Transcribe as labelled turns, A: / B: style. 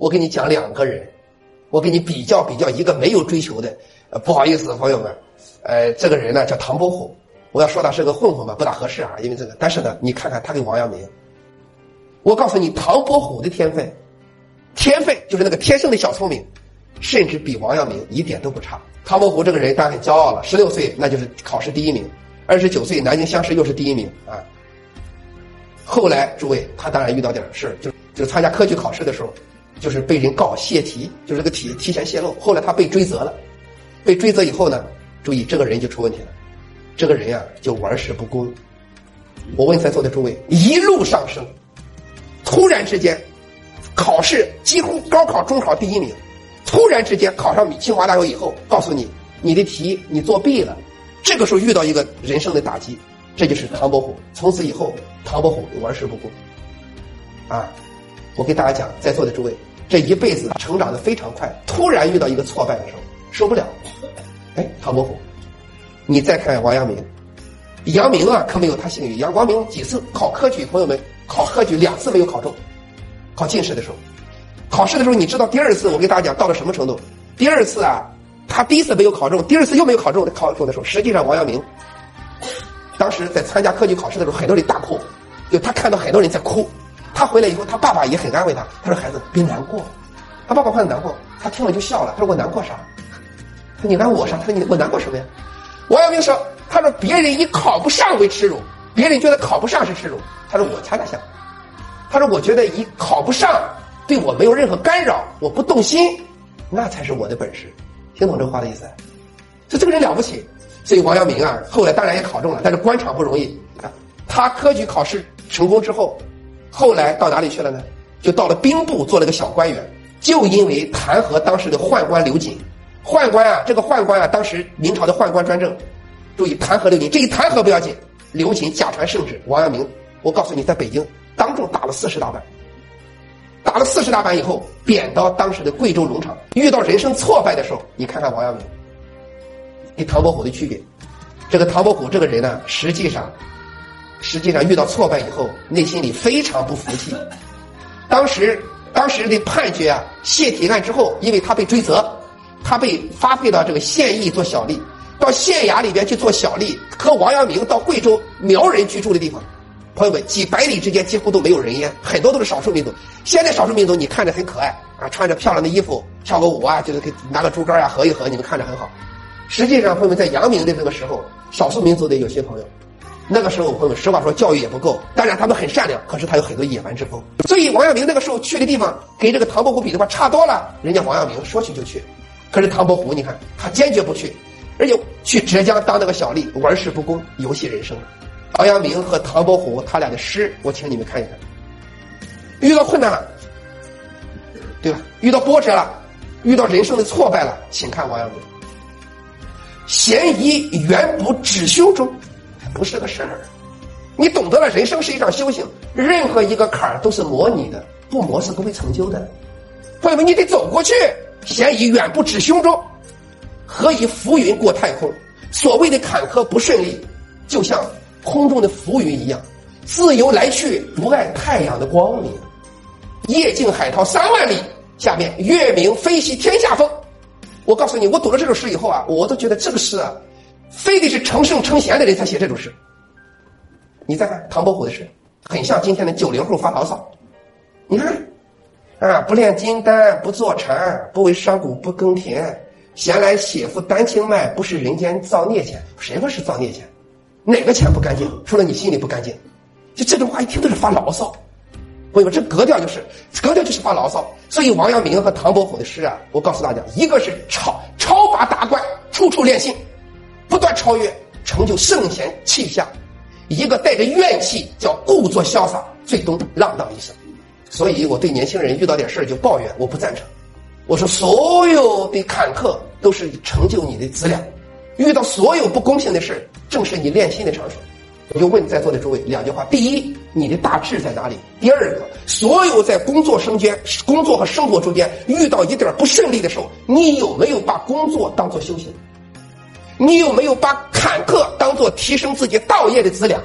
A: 我给你讲两个人，我给你比较比较一个没有追求的。呃，不好意思，朋友们，呃，这个人呢叫唐伯虎，我要说他是个混混吧，不大合适啊，因为这个。但是呢，你看看他跟王阳明，我告诉你，唐伯虎的天分，天分就是那个天生的小聪明，甚至比王阳明一点都不差。唐伯虎这个人当然很骄傲了，十六岁那就是考试第一名，二十九岁南京乡试又是第一名啊。后来诸位，他当然遇到点事就就参加科举考试的时候，就是被人告泄题，就是这个题提前泄露。后来他被追责了，被追责以后呢，注意这个人就出问题了，这个人呀就玩世不恭。我问在座的诸位，一路上升，突然之间，考试几乎高考、中考第一名，突然之间考上清华大学以后，告诉你你的题你作弊了，这个时候遇到一个人生的打击。这就是唐伯虎。从此以后，唐伯虎玩世不恭。啊，我给大家讲，在座的诸位，这一辈子成长的非常快，突然遇到一个挫败的时候，受不了。哎，唐伯虎，你再看王阳明，阳明啊，可没有他幸运。杨光明几次考科举，朋友们考科举两次没有考中，考进士的时候，考试的时候，你知道第二次我给大家讲到了什么程度？第二次啊，他第一次没有考中，第二次又没有考中，考中的时候，实际上王阳明。当时在参加科举考试的时候，很多人大哭，就他看到很多人在哭，他回来以后，他爸爸也很安慰他，他说：“孩子别难过。”他爸爸看难过，他听了就笑了，他说：“我难过啥？”他说：“你难我啥？”他说：“你我难过什么呀？”王阳明说：“他说别人以考不上为耻辱，别人觉得考不上是耻辱，他说我恰恰相反，他说我觉得以考不上对我没有任何干扰，我不动心，那才是我的本事。听懂这话的意思？就这个人了不起。”所以王阳明啊，后来当然也考中了，但是官场不容易啊。他科举考试成功之后，后来到哪里去了呢？就到了兵部做了个小官员。就因为弹劾当时的宦官刘瑾，宦官啊，这个宦官啊，当时明朝的宦官专政，注意弹劾刘瑾，这一弹劾不要紧，刘瑾假传圣旨，王阳明，我告诉你，在北京当众打了四十大板，打了四十大板以后，贬到当时的贵州农场。遇到人生挫败的时候，你看看王阳明。跟唐伯虎的区别，这个唐伯虎这个人呢，实际上，实际上遇到挫败以后，内心里非常不服气。当时当时的判决啊，泄题案之后，因为他被追责，他被发配到这个县衙做小吏，到县衙里边去做小吏，和王阳明到贵州苗人居住的地方，朋友们几百里之间几乎都没有人烟，很多都是少数民族。现在少数民族你看着很可爱啊，穿着漂亮的衣服跳个舞啊，就是给拿个竹竿啊合一合，你们看着很好。实际上，朋友们在阳明的这个时候，少数民族的有些朋友，那个时候朋友们实话说，教育也不够。当然，他们很善良，可是他有很多野蛮之风。所以，王阳明那个时候去的地方，跟这个唐伯虎比的话差多了。人家王阳明说去就去，可是唐伯虎，你看他坚决不去，而且去浙江当那个小吏，玩世不恭，游戏人生。王阳明和唐伯虎他俩的诗，我请你们看一看。遇到困难了，对吧？遇到波折了，遇到人生的挫败了，请看王阳明。嫌疑远不止修中，不是个事儿。你懂得了，人生是一场修行，任何一个坎儿都是磨你的，不磨是不会成就的。朋友们，你得走过去。嫌疑远不止胸中，何以浮云过太空？所谓的坎坷不顺利，就像空中的浮云一样，自由来去，不爱太阳的光明。夜静海涛三万里，下面月明飞兮天下风。我告诉你，我读了这首诗以后啊，我都觉得这个诗啊，非得是成圣成贤的人才写这种诗。你再看唐伯虎的诗，很像今天的九零后发牢骚。你看，啊，不炼金丹，不坐禅，不为商贾不耕田，闲来写副丹青脉，不是人间造孽钱。谁说是造孽钱？哪个钱不干净？除了你心里不干净。就这种话一听都是发牢骚。朋友们，这格调就是格调，就是发牢骚。所以王阳明和唐伯虎的诗啊，我告诉大家，一个是超超拔达观，处处练心，断超越，成就圣贤气象；一个带着怨气，叫故作潇洒，最终浪荡一生。所以我对年轻人遇到点事就抱怨，我不赞成。我说，所有的坎坷都是成就你的资料，遇到所有不公平的事正是你练心的场所。我就问在座的诸位两句话：第一，你的大志在哪里？第二个，所有在工作生间、工作和生活中间遇到一点不顺利的时候，你有没有把工作当做修行？你有没有把坎坷当作提升自己道业的资料？